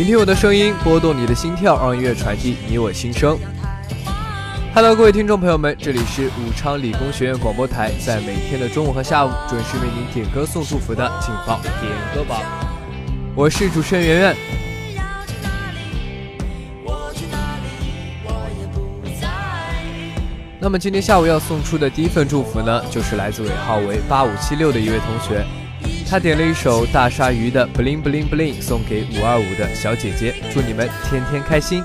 聆听我的声音，拨动你的心跳，让音乐传递你我心声。Hello，各位听众朋友们，这里是武昌理工学院广播台，在每天的中午和下午准时为您点歌送祝福的劲爆点歌榜。我是主持人圆圆。那么今天下午要送出的第一份祝福呢，就是来自尾号为八五七六的一位同学。他点了一首大鲨鱼的 bling bling bling，送给五二五的小姐姐，祝你们天天开心。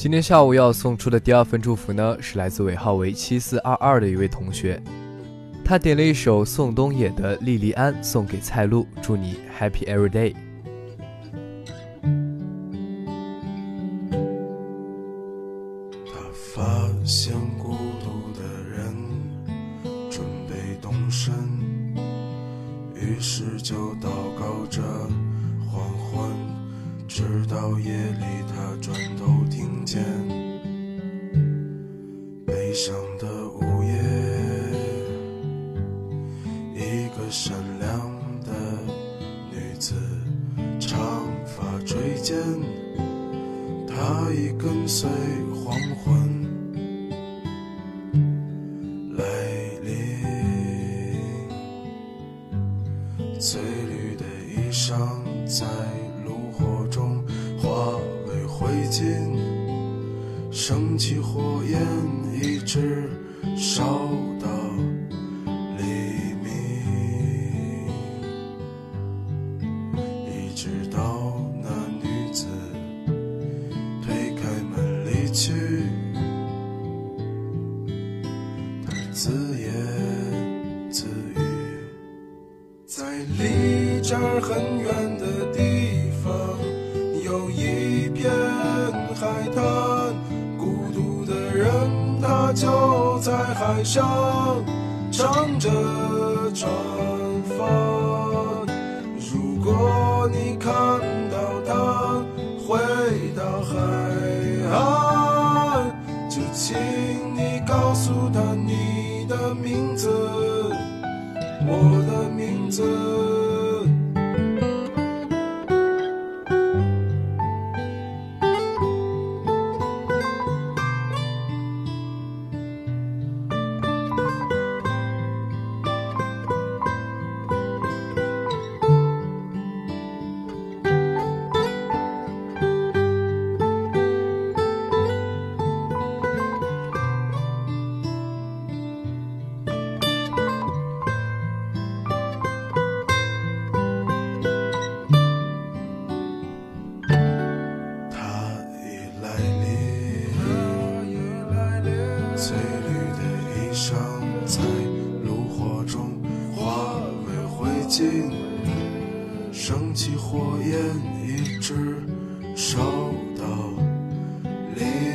今天下午要送出的第二份祝福呢，是来自尾号为七四二二的一位同学，他点了一首宋冬野的《莉莉安》送给蔡璐，祝你 Happy Every Day。悲伤在炉火中化为灰烬，升起火焰一直烧到在很远的地方，有一片海滩，孤独的人他就在海上唱着船帆。如果你看到他回到海岸，就请你告诉他你的名字，我的名字。升起火焰一直烧到黎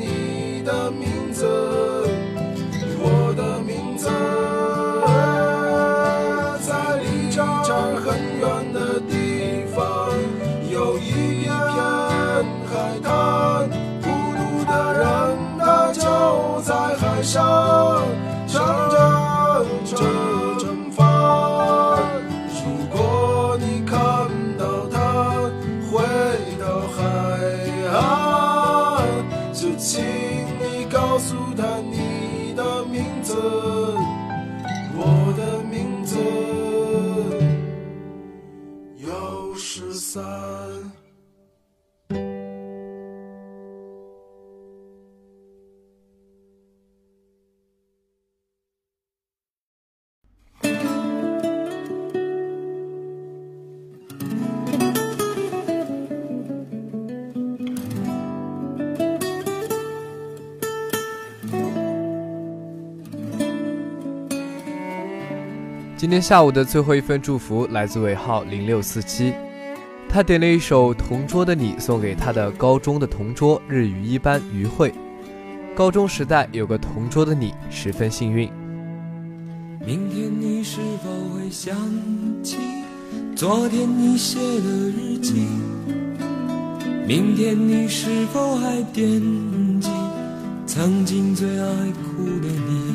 你的名字，我的名字。在离这儿很远的地方，有一片海滩，孤独的人他就在海上今天下午的最后一份祝福来自尾号零六四七，他点了一首《同桌的你》送给他的高中的同桌日语一班于慧。高中时代有个同桌的你，十分幸运。明天你是否会想起昨天你写的日记？明天你是否还惦记曾经最爱哭的你，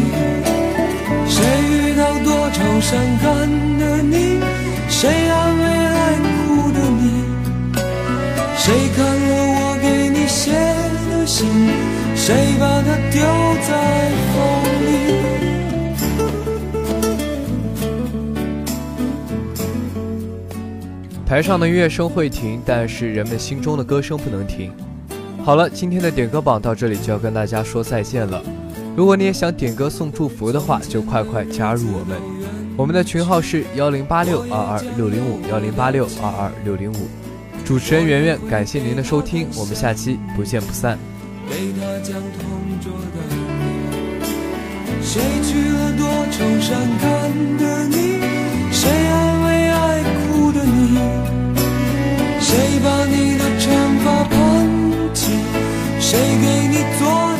谁遇到多愁善感的你？谁安慰爱哭的你？谁看了我给你写的信？谁把它丢在风里？台上的乐声会停，但是人们心中的歌声不能停。好了，今天的点歌榜到这里就要跟大家说再见了。如果你也想点歌送祝福的话，就快快加入我们。我们的群号是幺零八六二二六零五幺零八六二二六零五主持人圆圆感谢您的收听我们下期不见不散。谁娶了多愁善感的你？谁安慰爱哭的你？谁把你的长发盘起？谁给你做